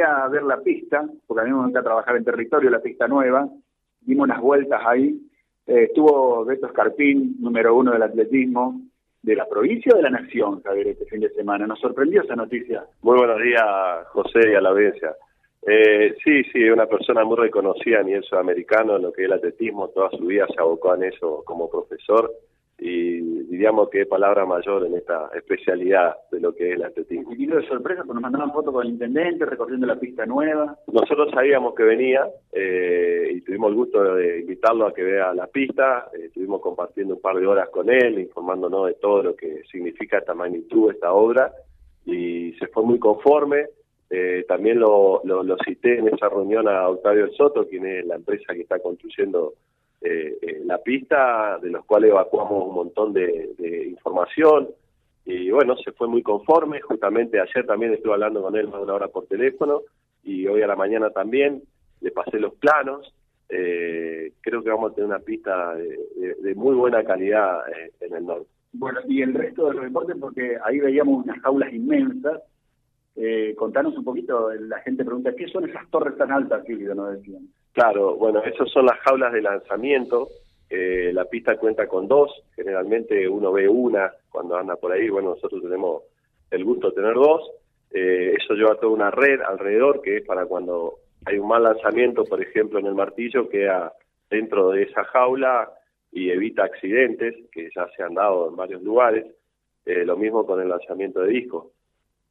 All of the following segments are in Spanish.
a ver la pista, porque a mí me gusta trabajar en territorio, la pista nueva, dimos unas vueltas ahí, eh, estuvo Beto Escarpín, número uno del atletismo, de la provincia o de la nación, Javier, este fin de semana. Nos sorprendió esa noticia. Muy buenos días, José y a la audiencia. Eh, sí, sí, una persona muy reconocida a nivel sudamericano en lo que es el atletismo, toda su vida se abocó en eso como profesor y diríamos que es palabra mayor en esta especialidad de lo que es el atletismo. Y vino de sorpresa, porque nos mandaron fotos con el intendente recorriendo la pista nueva. Nosotros sabíamos que venía eh, y tuvimos el gusto de invitarlo a que vea la pista, eh, estuvimos compartiendo un par de horas con él, informándonos de todo lo que significa esta magnitud, esta obra, y se fue muy conforme. Eh, también lo, lo, lo, cité en esa reunión a Octavio El Soto, quien es la empresa que está construyendo eh, eh, la pista, de los cuales evacuamos un montón de, información. Y bueno, se fue muy conforme. Justamente ayer también estuve hablando con él más de una hora por teléfono y hoy a la mañana también le pasé los planos. Eh, creo que vamos a tener una pista de, muy buena calidad eh, en el norte. Bueno, y el resto del reporte, porque ahí veíamos unas jaulas inmensas. Eh, contanos un poquito, la gente pregunta, ¿qué son esas torres tan altas, Silvio? Nos decían. Claro, bueno, esas son las jaulas de lanzamiento. Eh, la pista cuenta con dos, generalmente uno ve una cuando anda por ahí, bueno, nosotros tenemos el gusto de tener dos. Eh, eso lleva toda una red alrededor que es para cuando hay un mal lanzamiento, por ejemplo, en el martillo, queda dentro de esa jaula y evita accidentes que ya se han dado en varios lugares. Eh, lo mismo con el lanzamiento de disco.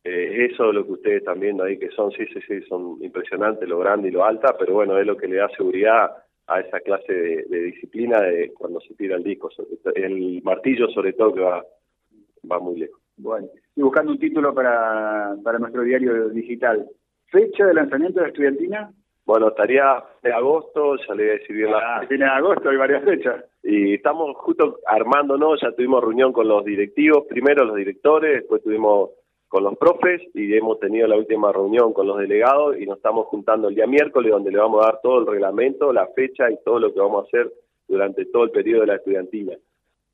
Eh, eso es lo que ustedes están viendo ahí, que son, sí, sí, sí, son impresionantes lo grande y lo alta, pero bueno, es lo que le da seguridad a esa clase de, disciplina de cuando se tira el disco, el martillo sobre todo que va, va muy lejos. Bueno, y buscando un título para, para nuestro diario digital. ¿Fecha de lanzamiento de la estudiantina? Bueno, estaría de agosto, ya le voy a decir bien la... Tiene ah, agosto, hay varias fechas. Y estamos justo armándonos, ya tuvimos reunión con los directivos, primero los directores, después tuvimos con los profes y hemos tenido la última reunión con los delegados y nos estamos juntando el día miércoles donde le vamos a dar todo el reglamento, la fecha y todo lo que vamos a hacer durante todo el periodo de la estudiantina.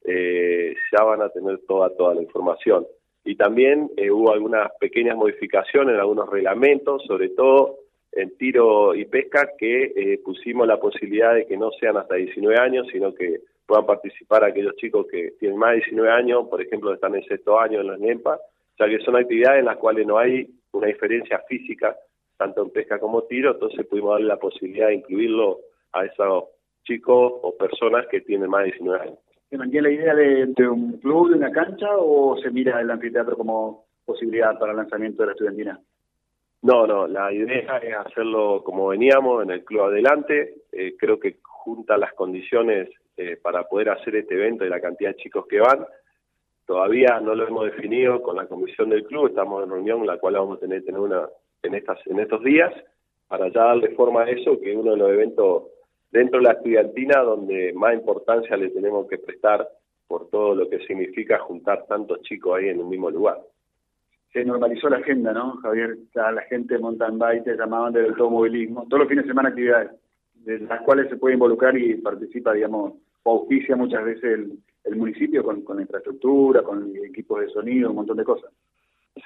Eh, ya van a tener toda, toda la información. Y también eh, hubo algunas pequeñas modificaciones en algunos reglamentos, sobre todo en tiro y pesca, que eh, pusimos la posibilidad de que no sean hasta 19 años, sino que puedan participar aquellos chicos que tienen más de 19 años, por ejemplo, están en sexto año en las NEMPA, o sea que son actividades en las cuales no hay una diferencia física, tanto en pesca como tiro, entonces pudimos darle la posibilidad de incluirlo a esos chicos o personas que tienen más de 19 años. ¿Se mantiene la idea de, un club, de una cancha o se mira el anfiteatro como posibilidad para el lanzamiento de la estudiantina? No, no, la idea es hacerlo como veníamos en el club adelante. Eh, creo que junta las condiciones eh, para poder hacer este evento y la cantidad de chicos que van. Todavía no lo hemos definido con la comisión del club, estamos en reunión, la cual vamos a tener, una en, estas, en estos días, para ya darle forma a eso, que es uno de los eventos dentro de la estudiantina donde más importancia le tenemos que prestar por todo lo que significa juntar tantos chicos ahí en un mismo lugar. Se normalizó la agenda, ¿no, Javier? La gente de mountain bike te llamaban del automovilismo, todos los fines de semana actividades, de las cuales se puede involucrar y participa, digamos, auspicia muchas veces el, el municipio con, con infraestructura, con equipos de sonido, un montón de cosas.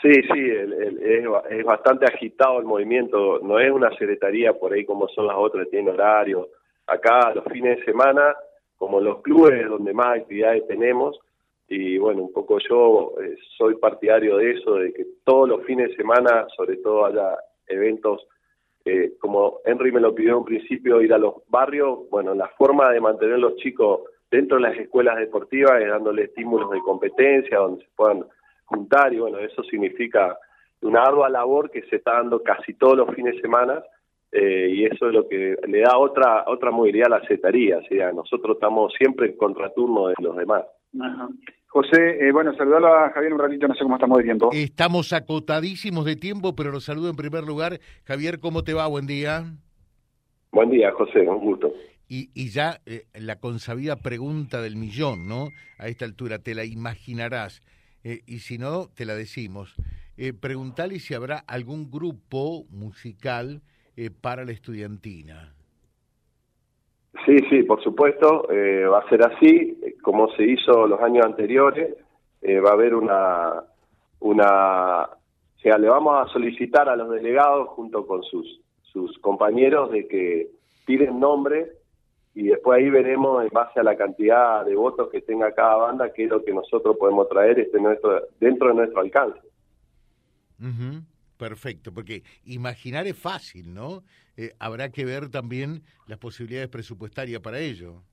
Sí, sí, es, bastante agitado el movimiento, no es una secretaría por ahí como son las otras, tienen horario. Acá los fines de semana, como los clubes donde más actividades tenemos, y bueno, un poco yo eh, soy partidario de eso, de que todos los fines de semana, sobre todo haya eventos, eh, como Henry me lo pidió en principio, ir a los barrios, bueno, la forma de mantener los chicos dentro de las escuelas deportivas, dándole estímulos de competencia, donde se puedan juntar, y bueno, eso significa una ardua labor que se está dando casi todos los fines de semana, eh, y eso es lo que le da otra otra movilidad a la setaría, o sea, nosotros estamos siempre en contraturno de los demás. José, eh, bueno, saludarlo a Javier un ratito, no sé cómo estamos de tiempo. Estamos acotadísimos de tiempo, pero lo saludo en primer lugar. Javier, ¿cómo te va? Buen día. Buen día, José, un gusto. Y, y ya eh, la consabida pregunta del millón, ¿no? A esta altura, te la imaginarás. Eh, y si no, te la decimos. Eh, preguntale si habrá algún grupo musical eh, para la estudiantina. Sí, sí, por supuesto, va a ser así, como se hizo los años anteriores, va a haber una, una O sea, le vamos a solicitar a los delegados junto con sus, sus compañeros de que piden nombre y después ahí veremos en base a la cantidad de votos que tenga cada banda qué es lo que nosotros podemos traer este nuestro, dentro de nuestro alcance. Perfecto, porque imaginar es fácil, ¿no? Eh, habrá que ver también las posibilidades presupuestarias para ello.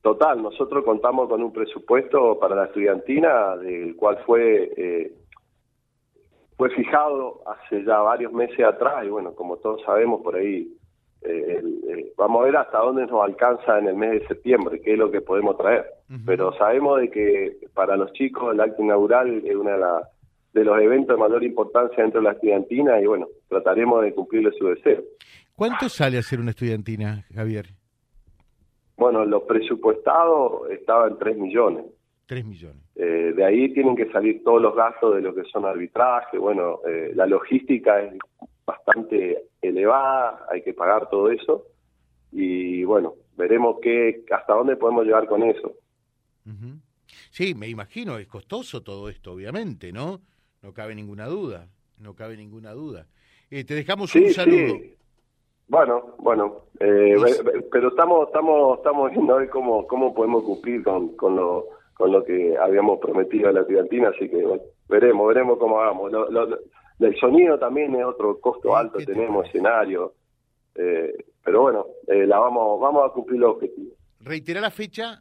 Total, nosotros contamos con un presupuesto para la estudiantina, del cual fue eh, fue fijado hace ya varios meses atrás y bueno, como todos sabemos por ahí, eh, vamos a ver hasta dónde nos alcanza en el mes de septiembre, qué es lo que podemos traer. Pero sabemos de que para los chicos el acto inaugural es uno de, de los eventos de mayor importancia dentro de la estudiantina y bueno, trataremos de cumplirle su deseo. ¿Cuánto sale hacer una estudiantina, Javier? Bueno, lo presupuestado estaba en 3 millones. 3 millones. Eh, de ahí tienen que salir todos los gastos de lo que son arbitraje, bueno, eh, la logística es bastante elevada, hay que pagar todo eso y bueno, veremos qué, hasta dónde podemos llegar con eso. Sí, me imagino, es costoso todo esto, obviamente, ¿no? No cabe ninguna duda, no cabe ninguna duda. Eh, te dejamos un saludo. Bueno, bueno, eh, pero estamos estamos estamos viendo a ver cómo cómo podemos cumplir con con lo con lo que habíamos prometido a la estudiantina, así que bueno, veremos veremos cómo hagamos. Lo, el sonido también es otro costo alto, tenemos escenario, eh, pero bueno, eh, la vamos vamos a cumplir los objetivos. Reitera la fecha.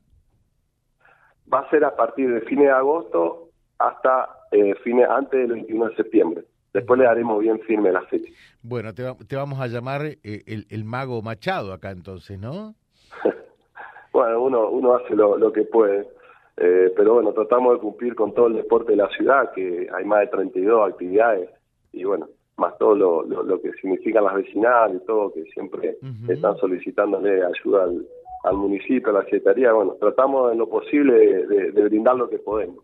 Va a ser a partir de fines de agosto hasta eh, fines antes del 21 de septiembre. Después le daremos bien firme la fecha. Bueno, te, te vamos a llamar eh, el, el, mago Machado acá entonces, ¿no? bueno, uno, uno hace lo, lo que puede. Pero bueno, tratamos de cumplir con todo el deporte de la ciudad, que hay más de 32 actividades, y bueno, más todo lo, lo, que significan las vecinales, todo, que siempre están solicitándole ayuda al, al, municipio, a la Secretaría. Bueno, tratamos en lo posible de, de brindar lo que podemos.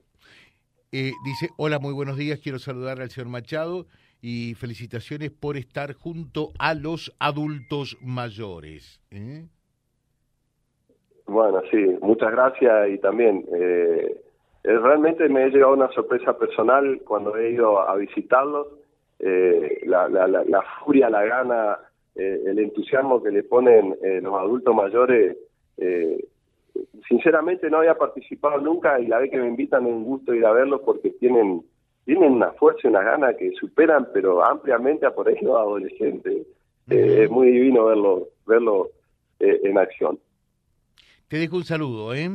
Eh, dice, hola, muy buenos días, quiero saludar al señor Machado y felicitaciones por estar junto a los adultos mayores. ¿eh? Bueno, sí, muchas gracias y también eh, realmente me he llegado una sorpresa personal cuando he ido a visitarlos, la, la, la, la, furia, la gana, el entusiasmo que le ponen los adultos mayores sinceramente no había participado nunca y la vez que me invitan es un gusto ir a verlos porque tienen tienen una fuerza y una gana que superan pero ampliamente a por ahí los adolescentes. Eh, es muy divino verlo verlo eh, en acción. Te dejo un saludo, ¿eh?